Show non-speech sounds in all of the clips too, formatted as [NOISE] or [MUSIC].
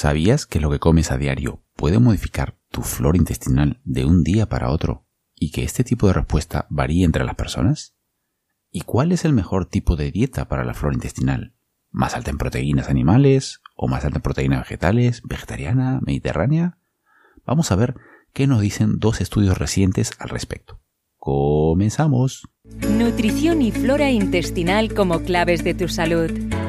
¿Sabías que lo que comes a diario puede modificar tu flora intestinal de un día para otro y que este tipo de respuesta varía entre las personas? ¿Y cuál es el mejor tipo de dieta para la flora intestinal? ¿Más alta en proteínas animales o más alta en proteínas vegetales, vegetariana, mediterránea? Vamos a ver qué nos dicen dos estudios recientes al respecto. Comenzamos. Nutrición y flora intestinal como claves de tu salud.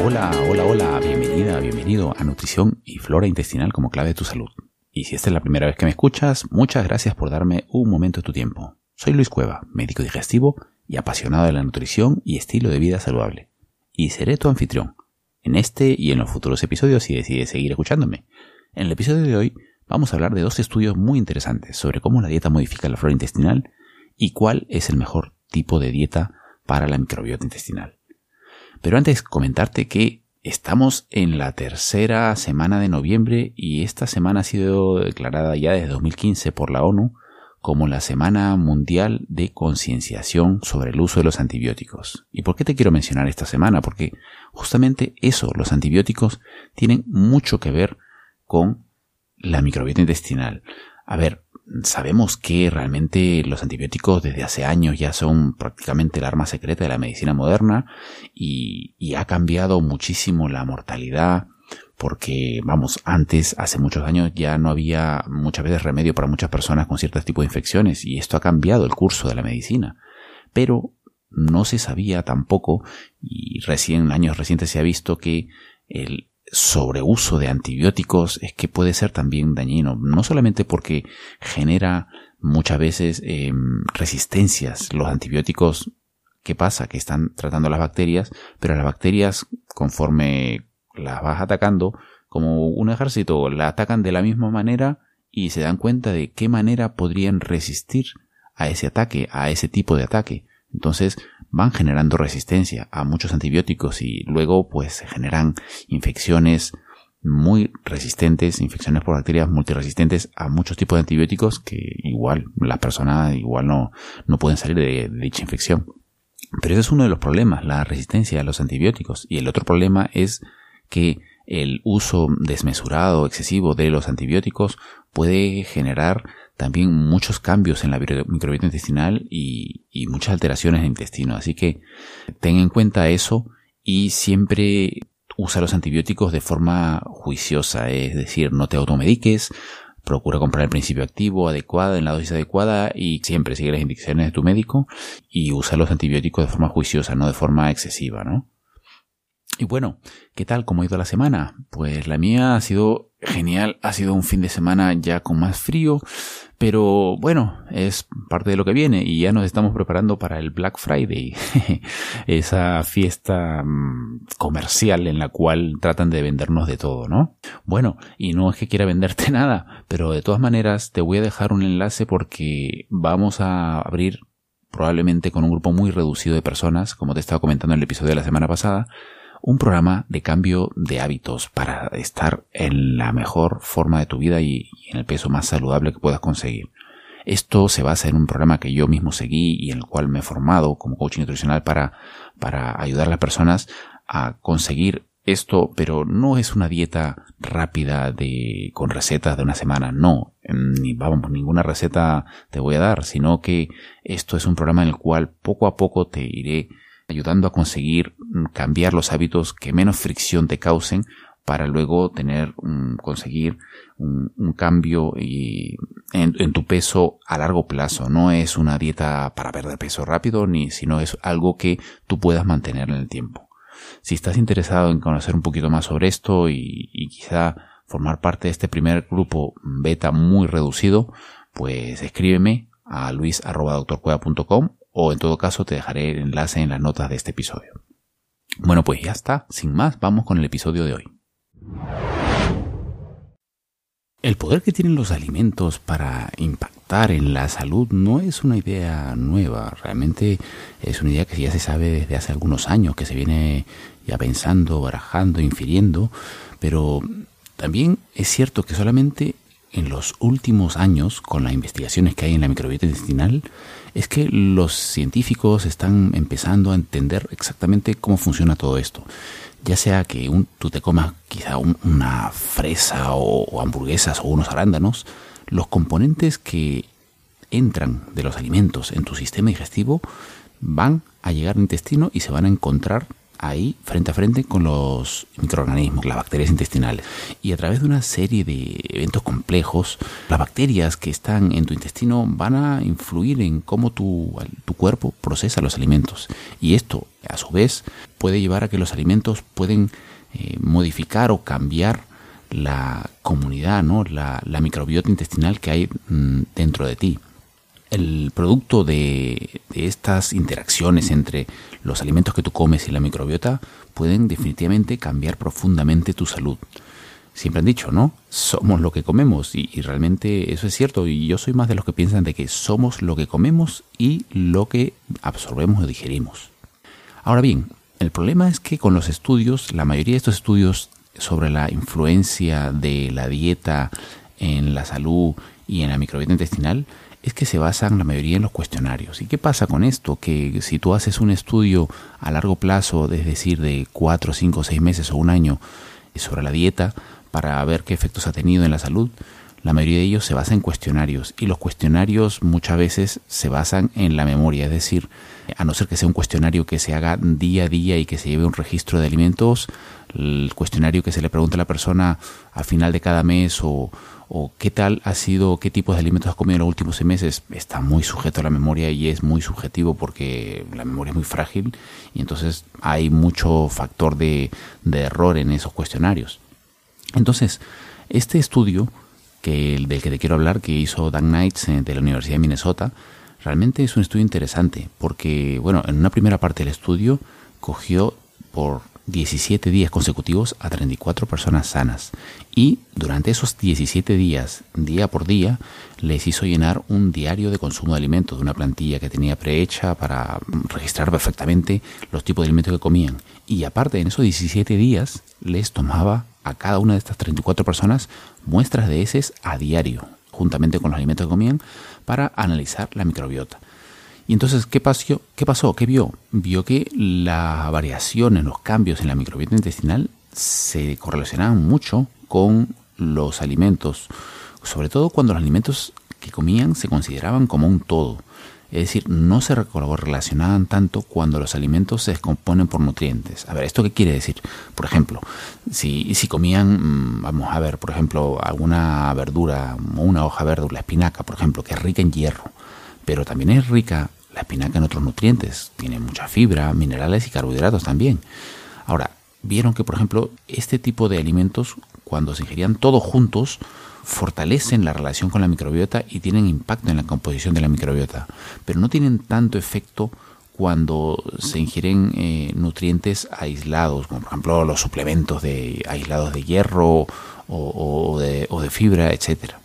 Hola, hola, hola, bienvenida, bienvenido a Nutrición y Flora Intestinal como clave de tu salud. Y si esta es la primera vez que me escuchas, muchas gracias por darme un momento de tu tiempo. Soy Luis Cueva, médico digestivo y apasionado de la nutrición y estilo de vida saludable. Y seré tu anfitrión en este y en los futuros episodios si decides seguir escuchándome. En el episodio de hoy vamos a hablar de dos estudios muy interesantes sobre cómo la dieta modifica la flora intestinal y cuál es el mejor tipo de dieta para la microbiota intestinal. Pero antes comentarte que estamos en la tercera semana de noviembre y esta semana ha sido declarada ya desde 2015 por la ONU como la Semana Mundial de Concienciación sobre el uso de los antibióticos. ¿Y por qué te quiero mencionar esta semana? Porque justamente eso, los antibióticos, tienen mucho que ver con la microbiota intestinal. A ver, sabemos que realmente los antibióticos desde hace años ya son prácticamente el arma secreta de la medicina moderna y, ha cambiado muchísimo la mortalidad porque, vamos, antes, hace muchos años ya no había muchas veces remedio para muchas personas con ciertos tipos de infecciones y esto ha cambiado el curso de la medicina. Pero no se sabía tampoco y recién años recientes se ha visto que el sobreuso de antibióticos es que puede ser también dañino, no solamente porque genera muchas veces em, resistencias. Los antibióticos, ¿qué pasa? Que están tratando las bacterias, pero las bacterias, conforme las vas atacando, como un ejército, la atacan de la misma manera y se dan cuenta de qué manera podrían resistir a ese ataque, a ese tipo de ataque. Entonces, van generando resistencia a muchos antibióticos y luego pues se generan infecciones muy resistentes, infecciones por bacterias multiresistentes a muchos tipos de antibióticos que igual las personas igual no, no pueden salir de, de dicha infección. Pero ese es uno de los problemas, la resistencia a los antibióticos. Y el otro problema es que el uso desmesurado, excesivo de los antibióticos puede generar también muchos cambios en la microbiota intestinal y, muchas alteraciones en el intestino. Así que ten en cuenta eso y siempre usa los antibióticos de forma juiciosa, es decir, no te automediques, procura comprar el principio activo adecuado en la dosis adecuada y siempre sigue las indicaciones de tu médico y usa los antibióticos de forma juiciosa, no de forma excesiva, ¿no? Y bueno, ¿qué tal? ¿Cómo ha ido la semana? Pues la mía ha sido genial, ha sido un fin de semana ya con más frío, pero bueno, es parte de lo que viene y ya nos estamos preparando para el Black Friday, [LAUGHS] esa fiesta mm, comercial en la cual tratan de vendernos de todo, ¿no? Bueno, y no es que quiera venderte [LAUGHS] nada, pero de todas maneras te voy a dejar un enlace porque vamos a abrir probablemente con un grupo muy reducido de personas, como te estaba comentando en el episodio de la semana pasada, un programa de cambio de hábitos para estar en la mejor forma de tu vida y, en el peso más saludable que puedas conseguir. Esto se basa en un programa que yo mismo seguí y en el cual me he formado como coach nutricional para, para ayudar a las personas a conseguir esto, pero no es una dieta rápida de, con recetas de una semana, no, ni vamos, ninguna receta te voy a dar, sino que esto es un programa en el cual poco a poco te iré ayudando a conseguir mm, cambiar los hábitos que menos fricción te causen para luego tener, conseguir un, cambio y en, tu peso a largo plazo. No es una dieta para perder peso rápido, ni sino es algo que tú puedas mantener en el tiempo. Si estás interesado en conocer un poquito más sobre esto y, y quizá formar parte de este primer grupo beta muy reducido, pues escríbeme a luis.doctorcueva.com o en todo caso te dejaré el enlace en las notas de este episodio. Bueno, pues ya está, sin más, vamos con el episodio de hoy. El poder que tienen los alimentos para impactar en la salud no es una idea nueva, realmente es una idea que ya se sabe desde hace algunos años, que se viene ya pensando, barajando, infiriendo, pero también es cierto que solamente en los últimos años, con las investigaciones que hay en la microbiota intestinal, es que los científicos están empezando a entender exactamente cómo funciona todo esto. Ya sea que un, tú te comas quizá una fresa o, hamburguesas o unos arándanos, los componentes que entran de los alimentos en tu sistema digestivo van a llegar al intestino y se van a encontrar ahí frente a frente con los microorganismos, las bacterias intestinales. Y a través de una serie de eventos complejos, las bacterias que están en tu intestino van a influir en cómo tu, tu cuerpo procesa los alimentos. Y esto, a su vez, puede llevar a que los alimentos pueden eh, modificar o cambiar la comunidad, ¿no? la, microbiota intestinal que hay mm, dentro de ti el producto de, estas interacciones entre los alimentos que tú comes y la microbiota pueden definitivamente cambiar profundamente tu salud. Siempre han dicho, ¿no? Somos lo que comemos y, y, realmente eso es cierto y yo soy más de los que piensan de que somos lo que comemos y lo que absorbemos o digerimos. Ahora bien, el problema es que con los estudios, la mayoría de estos estudios sobre la influencia de la dieta en la salud y en la microbiota intestinal es que se basan la mayoría en los cuestionarios. ¿Y qué pasa con esto? Que si tú haces un estudio a largo plazo, es decir, de 4, 5, 6 meses o un año, sobre la dieta, para ver qué efectos ha tenido en la salud, la mayoría de ellos se basa en cuestionarios y los cuestionarios muchas veces se basan en la memoria, es decir, a no ser que sea un cuestionario que se haga día a día y que se lleve un registro de alimentos, el cuestionario que se le pregunta a la persona al final de cada mes o, qué tal ha sido, qué tipos de alimentos has comido en los últimos seis meses, está muy sujeto a la memoria y es muy subjetivo porque la memoria es muy frágil y entonces hay mucho factor de, error en esos cuestionarios. Entonces, este estudio que, del que te quiero hablar, que hizo Dan Knights eh, de la Universidad de Minnesota, realmente es un estudio interesante porque, bueno, en una primera parte del estudio cogió por 17 días consecutivos a 34 personas sanas y durante esos 17 días, día por día, les hizo llenar un diario de consumo de alimentos de una plantilla que tenía prehecha para registrar perfectamente los tipos de alimentos que comían. Y aparte, en esos 17 días, les tomaba a cada una de estas 34 personas muestras de heces a diario, juntamente con los alimentos que comían, para analizar la microbiota. Y entonces, ¿qué pasó? ¿Qué pasó? ¿Qué vio? Vio que la variación en los cambios en la microbiota intestinal se correlacionaban mucho con los alimentos, sobre todo cuando los alimentos que comían se consideraban como un todo. Es decir, no se relacionaban tanto cuando los alimentos se descomponen por nutrientes. A ver, ¿esto qué quiere decir? Por ejemplo, si, comían, mm, vamos a ver, por ejemplo, alguna verdura, una hoja verde, la espinaca, por ejemplo, que es rica en hierro, pero también es rica la espinaca en otros nutrientes, tiene mucha fibra, minerales y carbohidratos también. Ahora, vieron que, por ejemplo, este tipo de alimentos, cuando se ingerían todos juntos, fortalecen la relación con la microbiota y tienen impacto en la composición de la microbiota, pero no tienen tanto efecto cuando se ingieren eh, nutrientes aislados, como por ejemplo los suplementos de aislados de hierro o, de, o de fibra, etcétera.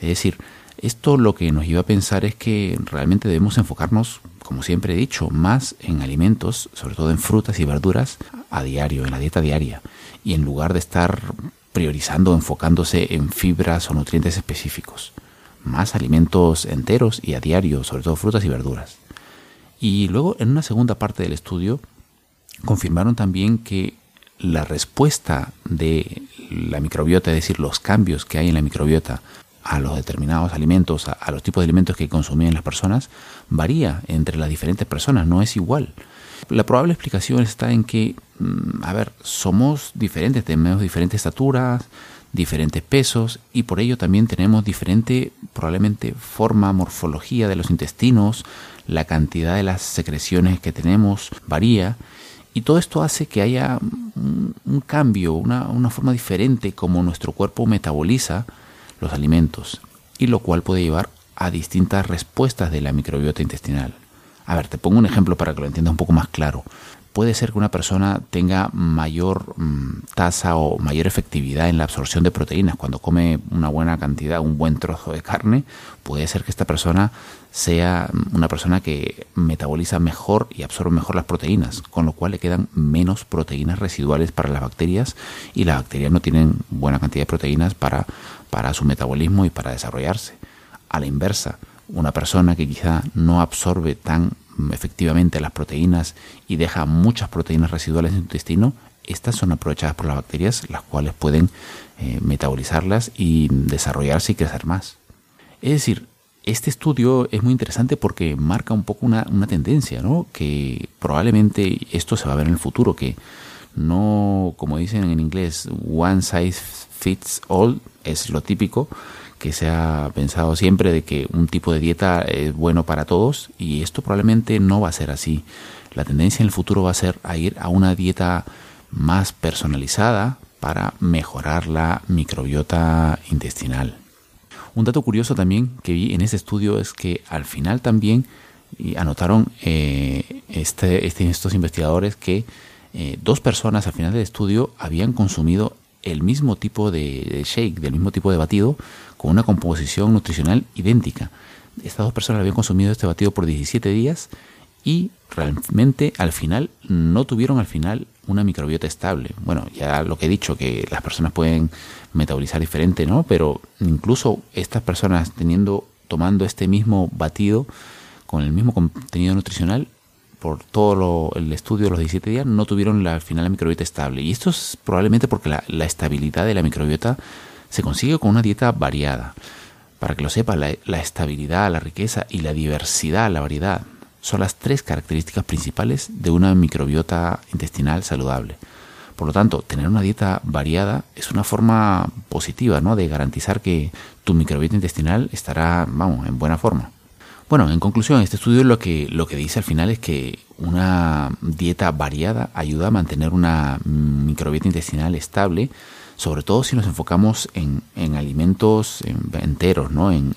Es decir, esto lo que nos lleva a pensar es que realmente debemos enfocarnos, como siempre he dicho, más en alimentos, sobre todo en frutas y verduras, a diario, en la dieta diaria, y en lugar de estar priorizando, enfocándose en fibras o nutrientes específicos. Más alimentos enteros y a diario, sobre todo frutas y verduras. Y luego, en una segunda parte del estudio, confirmaron también que la respuesta de la microbiota, es decir, los cambios que hay en la microbiota a los determinados alimentos, a, los tipos de alimentos que consumían las personas, varía entre las diferentes personas, no es igual. La probable explicación está en que, mm, a ver, somos diferentes, tenemos diferentes estaturas, diferentes pesos y por ello también tenemos diferente, probablemente, forma, morfología de los intestinos, la cantidad de las secreciones que tenemos varía y todo esto hace que haya un, cambio, una, una forma diferente como nuestro cuerpo metaboliza los alimentos y lo cual puede llevar a distintas respuestas de la microbiota intestinal. A ver, te pongo un ejemplo para que lo entiendas un poco más claro puede ser que una persona tenga mayor mm, tasa o mayor efectividad en la absorción de proteínas cuando come una buena cantidad, un buen trozo de carne. Puede ser que esta persona sea una persona que metaboliza mejor y absorbe mejor las proteínas, con lo cual le quedan menos proteínas residuales para las bacterias y las bacterias no tienen buena cantidad de proteínas para, para su metabolismo y para desarrollarse. A la inversa, una persona que quizá no absorbe tan efectivamente las proteínas y deja muchas proteínas residuales en el intestino, estas son aprovechadas por las bacterias, las cuales pueden eh, metabolizarlas y desarrollarse y crecer más. Es decir, este estudio es muy interesante porque marca un poco una, una tendencia, ¿no? Que probablemente esto se va a ver en el futuro, que no, como dicen en inglés, one size fits all, es lo típico, que se ha pensado siempre de que un tipo de dieta es bueno para todos y esto probablemente no va a ser así. La tendencia en el futuro va a ser a ir a una dieta más personalizada para mejorar la microbiota intestinal. Un dato curioso también que vi en ese estudio es que al final también anotaron eh, este, este, estos investigadores que eh, dos personas al final del estudio habían consumido el mismo tipo de shake, del mismo tipo de batido, una composición nutricional idéntica. Estas dos personas habían consumido este batido por 17 días y realmente al final no tuvieron al final una microbiota estable. Bueno, ya lo que he dicho, que las personas pueden metabolizar diferente, ¿no? Pero incluso estas personas teniendo, tomando este mismo batido con el mismo contenido nutricional, por todo el estudio de los 17 días, no tuvieron la, al final la microbiota estable. Y esto es probablemente porque la, la estabilidad de la microbiota se consigue con una dieta variada. Para que lo sepa, la, estabilidad, la riqueza y la diversidad, la variedad, son las tres características principales de una microbiota intestinal saludable. Por lo tanto, tener una dieta variada es una forma positiva ¿no? de garantizar que tu microbiota intestinal estará vamos, en buena forma. Bueno, en conclusión, este estudio lo que, lo que dice al final es que una dieta variada ayuda a mantener una microbiota intestinal estable sobre todo si nos enfocamos en, alimentos enteros, ¿no? En,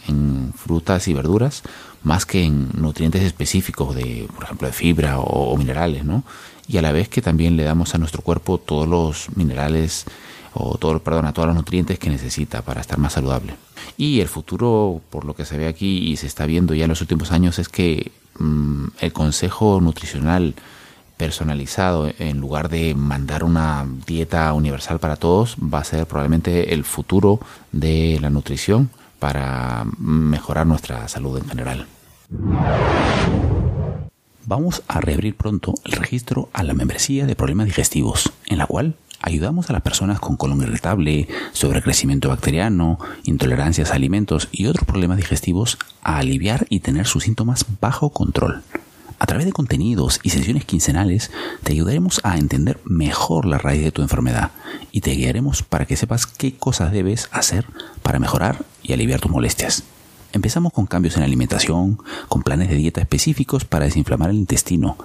frutas y verduras, más que en nutrientes específicos de, por ejemplo, de fibra o, minerales, ¿no? Y a la vez que también le damos a nuestro cuerpo todos los minerales o todo, perdón, a todos los nutrientes que necesita para estar más saludable. Y el futuro, por lo que se ve aquí y se está viendo ya en los últimos años, es que mm, el consejo nutricional personalizado en lugar de mandar una dieta universal para todos va a ser probablemente el futuro de la nutrición para mejorar nuestra salud en general. Vamos a reabrir pronto el registro a la membresía de problemas digestivos, en la cual ayudamos a las personas con colon irritable, sobrecrecimiento bacteriano, intolerancias a alimentos y otros problemas digestivos a aliviar y tener sus síntomas bajo control. A través de contenidos y sesiones quincenales te ayudaremos a entender mejor la raíz de tu enfermedad y te guiaremos para que sepas qué cosas debes hacer para mejorar y aliviar tus molestias. Empezamos con cambios en la alimentación, con planes de dieta específicos para desinflamar el intestino,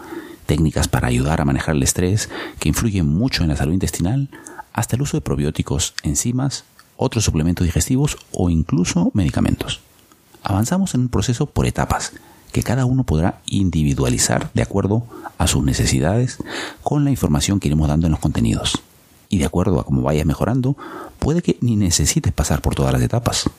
técnicas para ayudar a manejar el estrés que influyen mucho en la salud intestinal, hasta el uso de probióticos, enzimas, otros suplementos digestivos o incluso medicamentos. Avanzamos en un proceso por etapas que cada uno podrá individualizar de acuerdo a sus necesidades con la información que iremos dando en los contenidos. Y de acuerdo a cómo vayas mejorando, puede que ni necesites pasar por todas las etapas.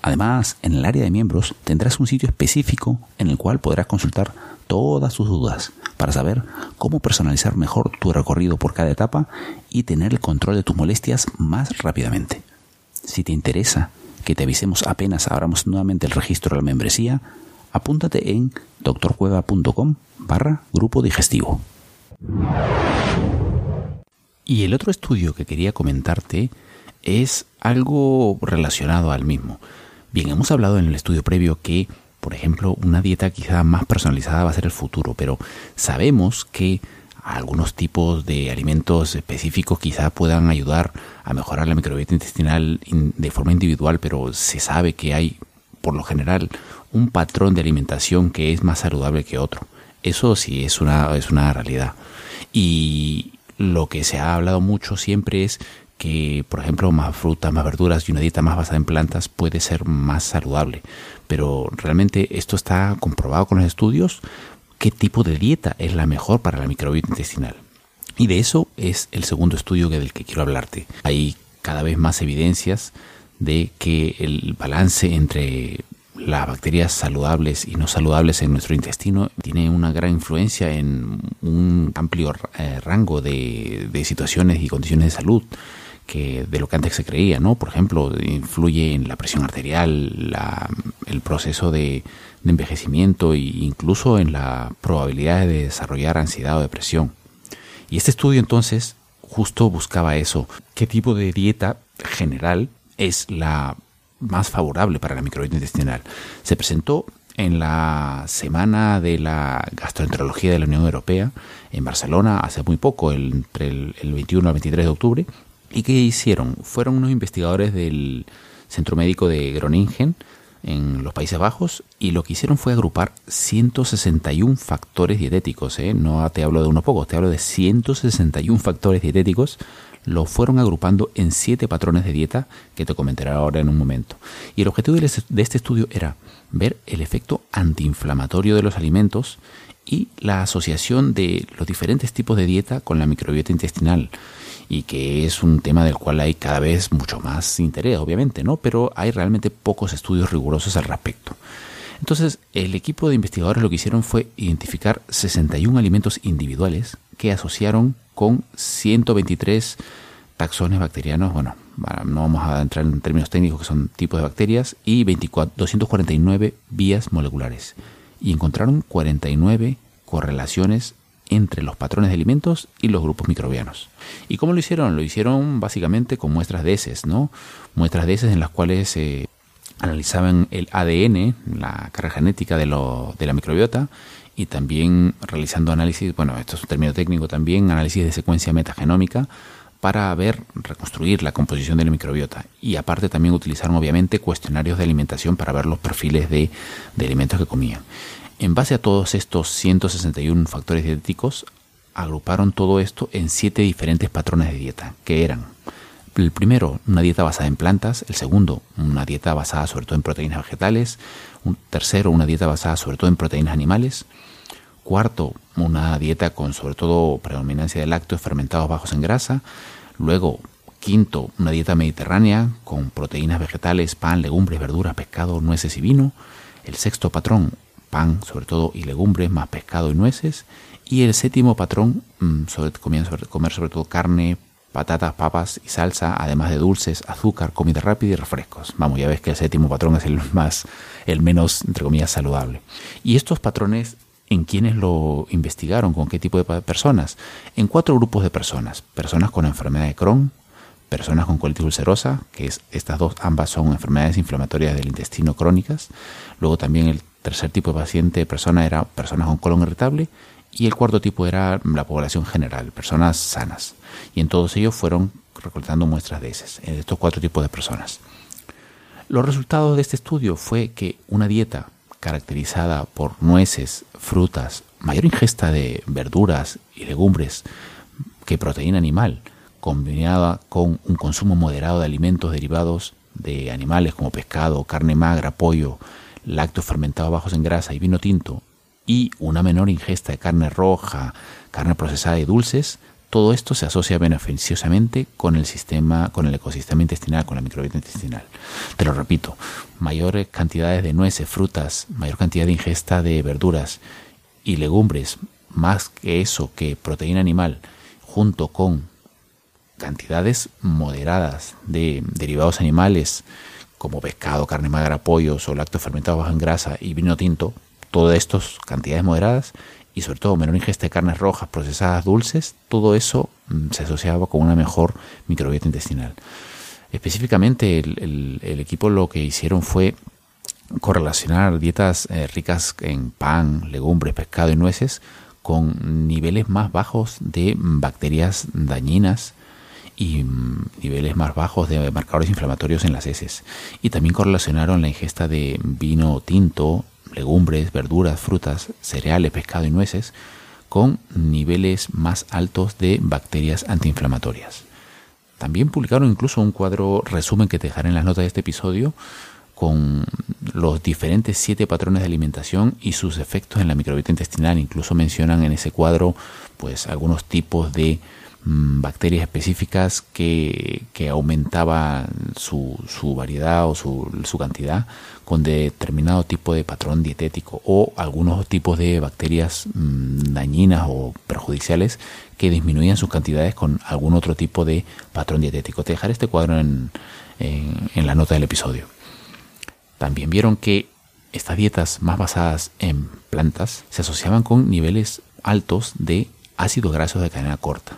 Además, en el área de miembros tendrás un sitio específico en el cual podrás consultar todas tus dudas para saber cómo personalizar mejor tu recorrido por cada etapa y tener el control de tus molestias más rápidamente. Si te interesa que te avisemos apenas abramos nuevamente el registro de la membresía, apúntate en doctorcueva.com barra grupo digestivo. Y el otro estudio que quería comentarte es algo relacionado al mismo. Bien, hemos hablado en el estudio previo que, por ejemplo, una dieta quizá más personalizada va a ser el futuro, pero sabemos que algunos tipos de alimentos específicos quizá puedan ayudar a mejorar la microbiota intestinal de forma individual, pero se sabe que hay, por lo general, un patrón de alimentación que es más saludable que otro. Eso sí es una, es una realidad. Y lo que se ha hablado mucho siempre es que, por ejemplo, más frutas, más verduras y una dieta más basada en plantas puede ser más saludable. Pero realmente esto está comprobado con los estudios qué tipo de dieta es la mejor para la microbiota intestinal. Y de eso es el segundo estudio del que quiero hablarte. Hay cada vez más evidencias de que el balance entre las bacterias saludables y no saludables en nuestro intestino tiene una gran influencia en un amplio eh, rango de, situaciones y condiciones de salud que de lo que antes se creía, ¿no? Por ejemplo, influye en la presión arterial, el proceso de, envejecimiento e incluso en la probabilidad de desarrollar ansiedad o depresión. Y este estudio entonces justo buscaba eso, qué tipo de dieta general es la más favorable para la microbiota intestinal. Se presentó en la semana de la gastroenterología de la Unión Europea en Barcelona hace muy poco, entre el, 21 al 23 de octubre. ¿Y qué hicieron? Fueron unos investigadores del Centro Médico de Groningen en los Países Bajos y lo que hicieron fue agrupar 161 factores dietéticos. ¿eh? No te hablo de unos pocos, te hablo de 161 factores dietéticos lo fueron agrupando en siete patrones de dieta que te comentaré ahora en un momento. Y el objetivo de este estudio era ver el efecto antiinflamatorio de los alimentos y la asociación de los diferentes tipos de dieta con la microbiota intestinal y que es un tema del cual hay cada vez mucho más interés, obviamente, ¿no? Pero hay realmente pocos estudios rigurosos al respecto. Entonces, el equipo de investigadores lo que hicieron fue identificar 61 alimentos individuales que asociaron con 123 taxones bacterianos, bueno, no vamos a entrar en términos técnicos que son tipos de bacterias, y 249 vías moleculares. Y encontraron 49 correlaciones entre los patrones de alimentos y los grupos microbianos. ¿Y cómo lo hicieron? Lo hicieron básicamente con muestras de heces, ¿no? Muestras de heces en las cuales se analizaban el ADN, la carga genética de, lo, de la microbiota, y también realizando análisis, bueno, esto es un término técnico también, análisis de secuencia metagenómica para ver, reconstruir la composición de la microbiota. Y aparte también utilizaron obviamente cuestionarios de alimentación para ver los perfiles de, de alimentos que comían. En base a todos estos 161 factores dietéticos, agruparon todo esto en siete diferentes patrones de dieta, que eran el primero, una dieta basada en plantas, el segundo, una dieta basada sobre todo en proteínas vegetales, tercero, una dieta basada sobre todo en proteínas animales, Cuarto, una dieta con sobre todo predominancia de lácteos fermentados bajos en grasa. Luego, quinto, una dieta mediterránea con proteínas vegetales, pan, legumbres, verduras, pescado, nueces y vino. El sexto patrón, pan sobre todo y legumbres más pescado y nueces. Y el séptimo patrón, mm, sobre, comer sobre todo carne, patatas, papas y salsa, además de dulces, azúcar, comida rápida y refrescos. Vamos, ya ves que el séptimo patrón es el [LAUGHS] más, el menos, entre comillas, saludable. Y estos patrones en quienes lo investigaron, con qué tipo de personas. En cuatro grupos de personas. Personas con enfermedad de Crohn, personas con colitis ulcerosa, que es, estas dos ambas son enfermedades inflamatorias del intestino crónicas. Luego también el tercer tipo de paciente, persona, era personas con colon irritable. Y el cuarto tipo era la población general, personas sanas. Y en todos ellos fueron recortando muestras de heces, en estos cuatro tipos de personas. Los resultados de este estudio fue que una dieta caracterizada por nueces, frutas, mayor ingesta de verduras y legumbres que proteína animal, combinada con un consumo moderado de alimentos derivados de animales como pescado, carne magra, pollo, lácteos fermentados bajos en grasa y vino tinto, y una menor ingesta de carne roja, carne procesada y dulces, todo esto se asocia beneficiosamente con el sistema, con el ecosistema intestinal, con la microbiota intestinal. Te lo repito, mayores cantidades de nueces, frutas, mayor cantidad de ingesta de verduras y legumbres, más que eso que proteína animal, junto con cantidades moderadas de derivados animales como pescado, carne magra, pollos o lácteos fermentados bajo en grasa y vino tinto, todas estas cantidades moderadas y sobre todo menor ingesta de carnes rojas, procesadas, dulces, todo eso mm, se asociaba con una mejor microbiota intestinal. Específicamente el, equipo lo que hicieron fue correlacionar dietas eh, ricas en pan, legumbres, pescado y nueces con niveles más bajos de bacterias dañinas y mm, niveles más bajos de marcadores inflamatorios en las heces. Y también correlacionaron la ingesta de vino tinto, legumbres, verduras, frutas, cereales, pescado y nueces con niveles más altos de bacterias antiinflamatorias. También publicaron incluso un cuadro resumen que te dejaré en las notas de este episodio con los diferentes siete patrones de alimentación y sus efectos en la microbiota intestinal. Incluso mencionan en ese cuadro pues algunos tipos de bacterias específicas que, que aumentaban su, su, variedad o su, su, cantidad con determinado tipo de patrón dietético o algunos tipos de bacterias mm, dañinas o perjudiciales que disminuían sus cantidades con algún otro tipo de patrón dietético. Te dejaré este cuadro en, en la nota del episodio. También vieron que estas dietas más basadas en plantas se asociaban con niveles altos de ácidos grasos de cadena corta.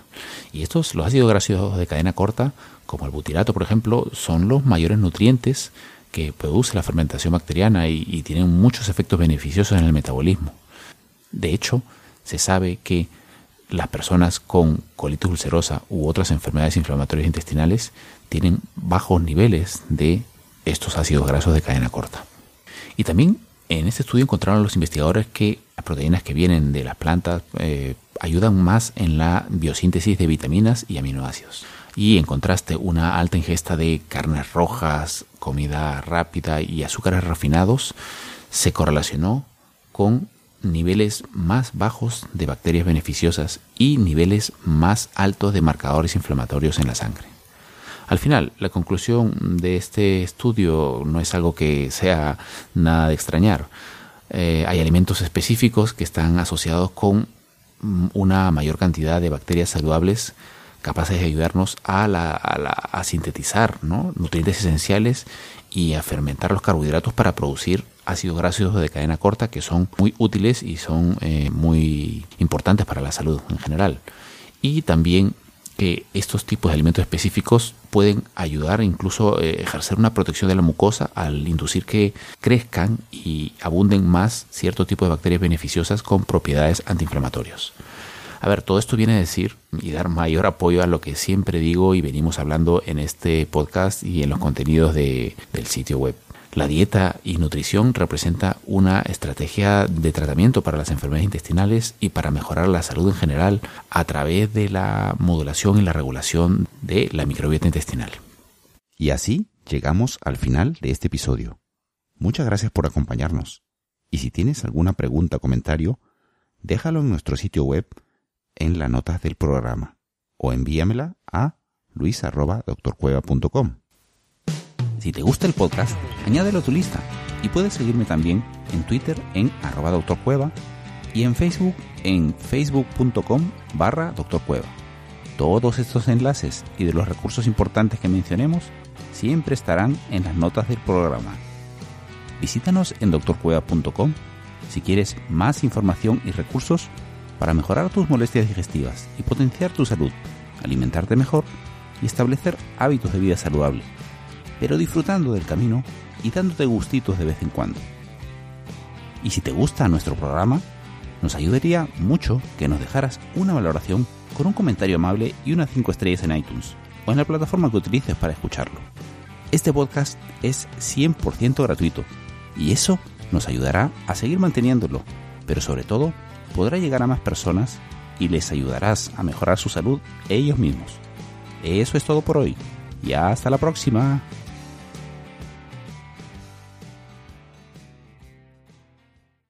Y estos, los ácidos grasos de cadena corta, como el butirato, por ejemplo, son los mayores nutrientes que produce la fermentación bacteriana y, tienen muchos efectos beneficiosos en el metabolismo. De hecho, se sabe que las personas con colitis ulcerosa u otras enfermedades inflamatorias intestinales tienen bajos niveles de estos ácidos grasos de cadena corta. Y también en este estudio encontraron los investigadores que las proteínas que vienen de las plantas eh, ayudan más en la biosíntesis de vitaminas y aminoácidos. Y en contraste, una alta ingesta de carnes rojas, comida rápida y azúcares refinados se correlacionó con niveles más bajos de bacterias beneficiosas y niveles más altos de marcadores inflamatorios en la sangre. Al final, la conclusión de este estudio no es algo que sea nada de extrañar. Eh, hay alimentos específicos que están asociados con una mayor cantidad de bacterias saludables capaces de ayudarnos a, a, sintetizar nutrientes esenciales y a fermentar los carbohidratos para producir ácidos grasos de cadena corta que son muy útiles y son eh, muy importantes para la salud en general. Y también que estos tipos de alimentos específicos pueden ayudar incluso eh, ejercer una protección de la mucosa al inducir que crezcan y abunden más cierto tipo de bacterias beneficiosas con propiedades antiinflamatorias. A ver, todo esto viene a decir y dar mayor apoyo a lo que siempre digo y venimos hablando en este podcast y en los contenidos del sitio web. La dieta y nutrición representa una estrategia de tratamiento para las enfermedades intestinales y para mejorar la salud en general a través de la modulación y la regulación de la microbiota intestinal. Y así llegamos al final de este episodio. Muchas gracias por acompañarnos. Y si tienes alguna pregunta o comentario, déjalo en nuestro sitio web en las notas del programa o envíamela a luis.doctorcueva.com. Si te gusta el podcast, añádelo a tu lista y puedes seguirme también en Twitter en arroba y en Facebook en facebook.com barra doctorcueva. Todos estos enlaces y de los recursos importantes que mencionemos siempre estarán en las notas del programa. Visítanos en doctorcueva.com si quieres más información y recursos para mejorar tus molestias digestivas y potenciar tu salud, alimentarte mejor y establecer hábitos de vida saludable pero disfrutando del camino y dándote gustitos de vez en cuando. Y si te gusta nuestro programa, nos ayudaría mucho que nos dejaras una valoración con un comentario amable y unas 5 estrellas en iTunes o en la plataforma que utilices para escucharlo. Este podcast es 100% gratuito y eso nos ayudará a seguir manteniéndolo, pero sobre todo podrá llegar a más personas y les ayudarás a mejorar su salud ellos mismos. Eso es todo por hoy y hasta la próxima.